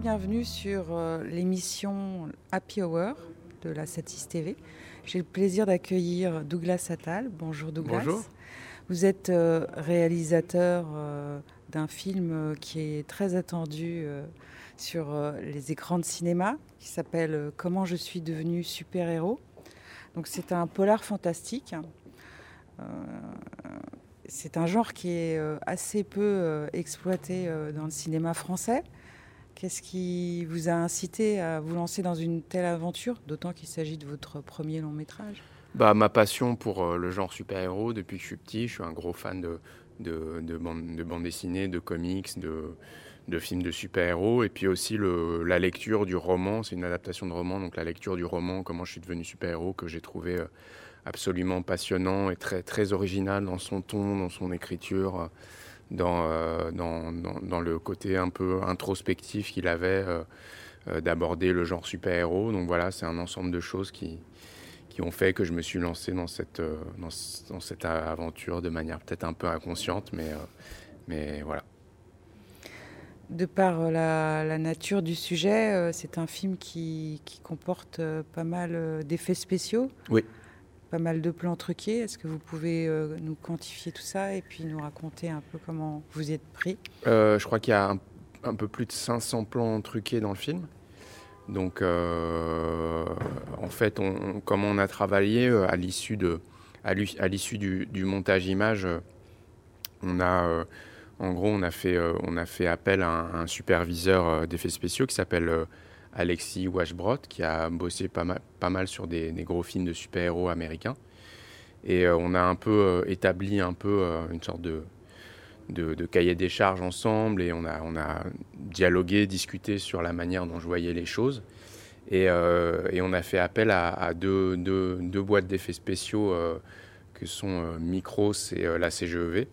Bienvenue sur euh, l'émission Happy Hour de la Satis TV. J'ai le plaisir d'accueillir Douglas Attal. Bonjour Douglas. Bonjour. Vous êtes euh, réalisateur euh, d'un film qui est très attendu sur les écrans de cinéma qui s'appelle Comment je suis devenu super-héros. Donc c'est un polar fantastique. c'est un genre qui est assez peu exploité dans le cinéma français. Qu'est-ce qui vous a incité à vous lancer dans une telle aventure, d'autant qu'il s'agit de votre premier long métrage? Bah, Ma passion pour euh, le genre super-héros, depuis que je suis petit, je suis un gros fan de, de, de bandes de bande dessinées, de comics, de, films de super-héros, et puis aussi la lecture du roman, c'est une adaptation de roman, donc la lecture du roman, comment je suis devenu super-héros, que j'ai trouvé euh, absolument passionnant et très, très original dans son ton, dans son écriture. Euh, dans, dans, dans, le côté un peu introspectif qu'il avait euh, euh, d'aborder le genre super-héros. Donc voilà, c'est un ensemble de choses qui, qui ont fait que je me suis lancé dans cette, dans, dans cette aventure de manière peut-être un peu inconsciente, mais, mais voilà. De par la, la nature du sujet, c'est un film qui, qui comporte pas mal d'effets spéciaux. Oui pas mal de plans truqués. Est-ce que vous pouvez euh, nous quantifier tout ça et puis nous raconter un peu comment vous y êtes pris? Euh, Je crois qu'il y a un, peu plus de 500 plans truqués dans le film. Donc, euh, en fait, on, comme on a travaillé à l'issue de, à l'issue du, montage image, on a, en gros, on a fait, on a fait appel à un superviseur d'effets spéciaux qui s'appelle Alexis Washbrot, qui a bossé pas mal, pas mal sur des, gros films de super-héros américains. Et euh, on a un peu euh, établi un peu euh, une sorte de, de, cahier des charges ensemble et on a, on a dialogué, discuté sur la manière dont je voyais les choses. Et, et on a fait appel à, deux, deux, deux, boîtes d'effets spéciaux que sont Micros et la CGEV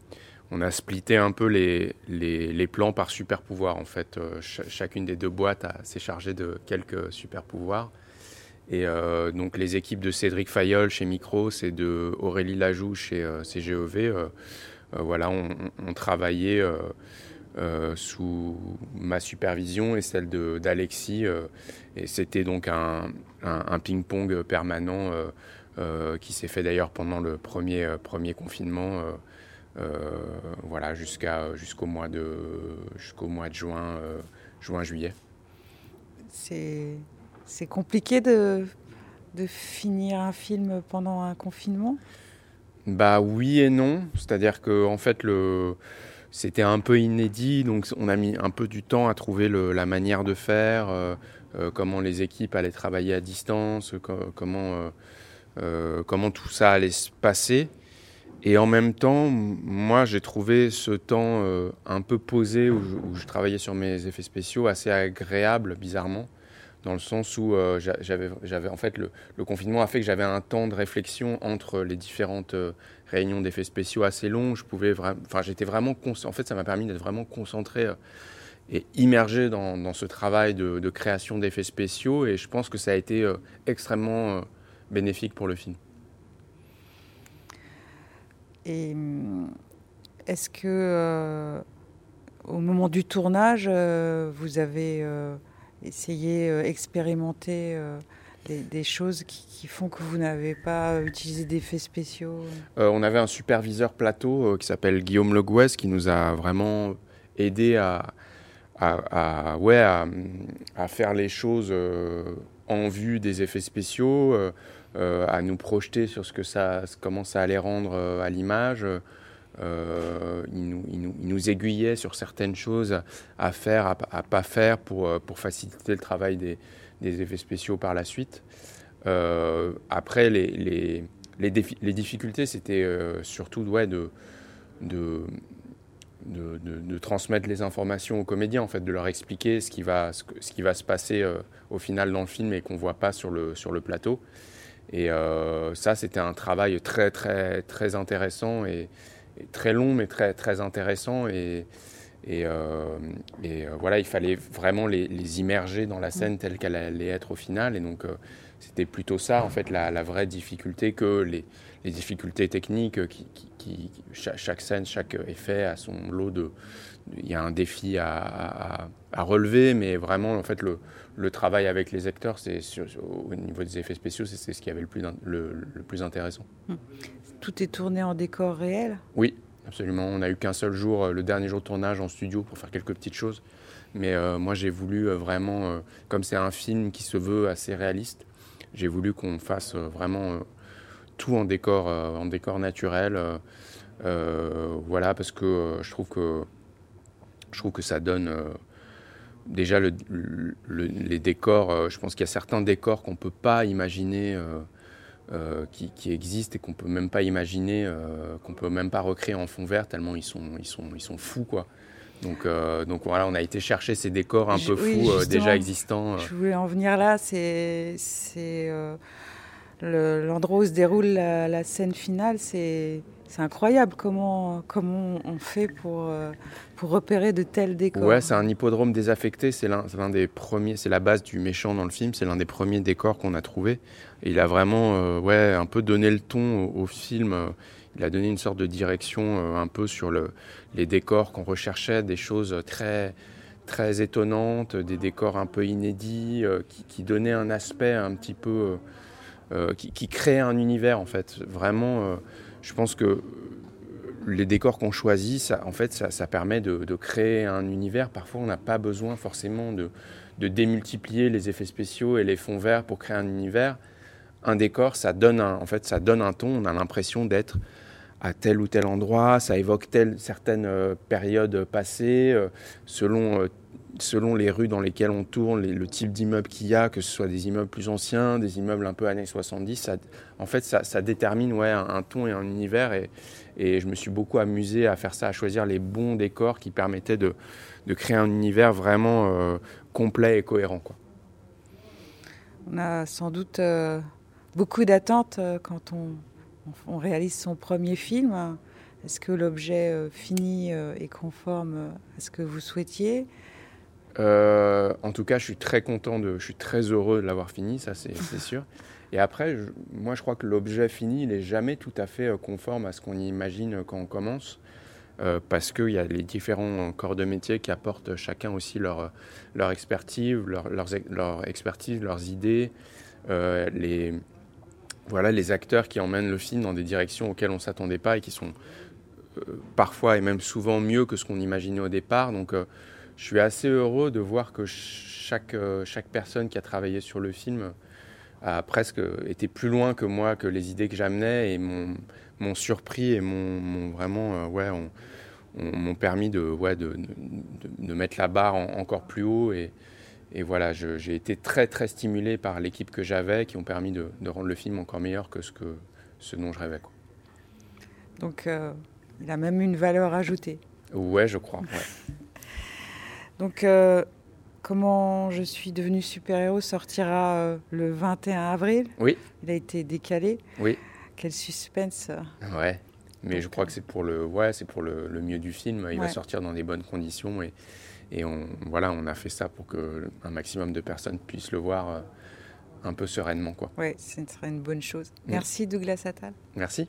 on a splitté un peu les, plans par super pouvoir. En fait, euh, chacune des deux boîtes s'est chargée de quelques super pouvoirs. Et euh, donc les équipes de Cédric Fayol chez Micros et de Aurélie Lajoux chez euh, CGEV, voilà, on, travaillait sous ma supervision et celle d'Alexis. et c'était donc un, ping-pong permanent qui s'est fait d'ailleurs pendant le premier confinement. Euh, voilà, jusqu'à, jusqu'au mois de, jusqu'au mois de juin, euh, juin juillet. C'est, c'est compliqué de, de finir un film pendant un confinement? Bah oui et non. C'est-à-dire que en fait le c'était un peu inédit, donc on a mis un peu du temps à trouver le, la manière de faire, euh, comment les équipes allaient travailler à distance, comment, euh, comment tout ça allait se passer. Et en même temps, moi, j'ai trouvé ce temps euh, un peu posé où je, travaillais sur mes effets spéciaux assez agréable, bizarrement, dans le sens où euh, j'avais, en fait, le, confinement a fait que j'avais un temps de réflexion entre les différentes euh, réunions d'effets spéciaux assez longs. Je pouvais vraiment, enfin, j'étais vraiment, en fait, ça m'a permis d'être vraiment concentré et immergé dans, ce travail de création d'effets spéciaux. Et je pense que ça a été extrêmement bénéfique pour le film. Et hum, est-ce que euh, au moment du tournage, euh, vous avez euh, essayé, expérimenté des, choses qui, font que vous n'avez pas utilisé d'effets spéciaux? On avait un superviseur plateau qui s'appelle Guillaume Le qui nous a vraiment aidé à, ouais, à, faire les choses en vue des effets spéciaux. Euh, à nous projeter sur ce que ça, comment ça allait rendre euh, à l'image. Euh, il, nous, il, nous, aiguillait sur certaines choses à faire, à, à pas faire pour, pour faciliter le travail des, des effets spéciaux par la suite. après, les, les, les, les difficultés, c'était surtout ouais, de, de, de, transmettre les informations aux comédiens, en fait, de leur expliquer ce qui va, ce, ce qui va se passer au final dans le film et qu'on ne voit pas sur le, sur le plateau. Et euh, ça, c'était un travail très, très, très intéressant et, très long, mais très, très intéressant. Et, Et, et voilà, il fallait vraiment les, les, immerger dans la scène telle qu'elle allait être au final. Et donc, c'était plutôt ça, en fait, la, la vraie difficulté que les, les difficultés techniques qui, qui, chaque, scène, chaque effet a son lot de. Il y a un défi à, à, relever, mais vraiment, en fait, le, le travail avec les acteurs, c'est au niveau des effets spéciaux, c'est ce qui avait le plus, le, le plus intéressant. Hum. Tout est tourné en décor réel? Oui, absolument. On n'a eu qu'un seul jour, euh, le dernier jour de tournage en studio pour faire quelques petites choses. Mais euh, moi, j'ai voulu euh, vraiment, comme c'est un film qui se veut assez réaliste, j'ai voulu qu'on fasse vraiment tout en décor, en décor naturel. voilà, parce que je trouve que ça donne déjà le, les décors. je pense qu'il y a certains décors qu'on peut pas imaginer. qui, existent et qu'on peut même pas imaginer, euh, qu'on peut même pas recréer en fond vert tellement ils sont, ils sont, ils sont fous quoi. Donc, euh, donc voilà, on a été chercher ces décors un peu fous déjà existants. Je voulais en venir là, c'est l'endroit où se déroule la, scène finale, c'est incroyable comment, comment on fait pour, euh, pour repérer de tels décors. Ouais, c'est un hippodrome désaffecté, c'est l'un des premiers, c'est la base du méchant dans le film, c'est l'un des premiers décors qu'on a trouvé. Et il a vraiment euh, ouais, un peu donné le ton au, film. Il a donné une sorte de direction euh, un peu sur le, les décors qu'on recherchait, des choses très très étonnantes, des décors un peu inédits, qui, qui, donnaient un aspect un petit peu euh, qui, qui, crée un univers en fait. Vraiment, euh, je pense que les décors qu'on choisit, ça, en fait, ça, permet de, créer un univers. Parfois, on n'a pas besoin forcément de, démultiplier les effets spéciaux et les fonds verts pour créer un univers. Un décor, ça donne un, en fait, ça donne un ton. On a l'impression d'être à tel ou tel endroit. Ça évoque telle, certaines euh, périodes passées, selon selon les rues dans lesquelles on tourne, le type d'immeuble qu'il y a, que ce soit des immeubles plus anciens, des immeubles un peu années 70, ça, en fait, ça, détermine ouais, un, ton et un univers. Et, et, je me suis beaucoup amusé à faire ça, à choisir les bons décors qui permettaient de, de créer un univers vraiment euh, complet et cohérent. On a sans doute euh, beaucoup d'attentes euh, quand on, on, réalise son premier film. Est-ce que l'objet fini est conforme à ce que vous souhaitiez? Euh, en tout cas, je suis très content, de, je suis très heureux de l'avoir fini, ça c'est sûr. Et après, moi je crois que l'objet fini, il n'est jamais tout à fait euh, conforme à ce qu'on imagine quand on commence, euh, parce qu'il y a les différents corps de métier qui apportent chacun aussi leur, leur expertise, leur, leur, expertise, leurs idées, les, voilà, les acteurs qui emmènent le film dans des directions auxquelles on ne s'attendait pas et qui sont parfois et même souvent mieux que ce qu'on imaginait au départ. Donc je suis assez heureux de voir que chaque, euh, chaque personne qui a travaillé sur le film a presque été plus loin que moi, que les idées que j'amenais et m'ont surpris et m'ont vraiment euh, ouais, m'ont permis de, ouais, de, de, mettre la barre encore plus haut. Et, et voilà, j'ai été très très stimulé par l'équipe que j'avais qui ont permis de, rendre le film encore meilleur que ce, que, ce dont je rêvais. Quoi. Donc euh, il a même une valeur ajoutée. Ouais, je crois. Donc, euh, Comment je suis devenu super-héros sortira euh, le 21 avril. Oui. Il a été décalé. Oui. Quel suspense. Ouais. Mais je crois que c'est pour le, ouais, c'est pour le, mieux du film. Il va sortir dans des bonnes conditions et, et on, voilà, on a fait ça pour que un maximum de personnes puissent le voir euh, un peu sereinement, quoi. Ouais, ce serait une bonne chose. Mm. Merci Douglas Attal. Merci.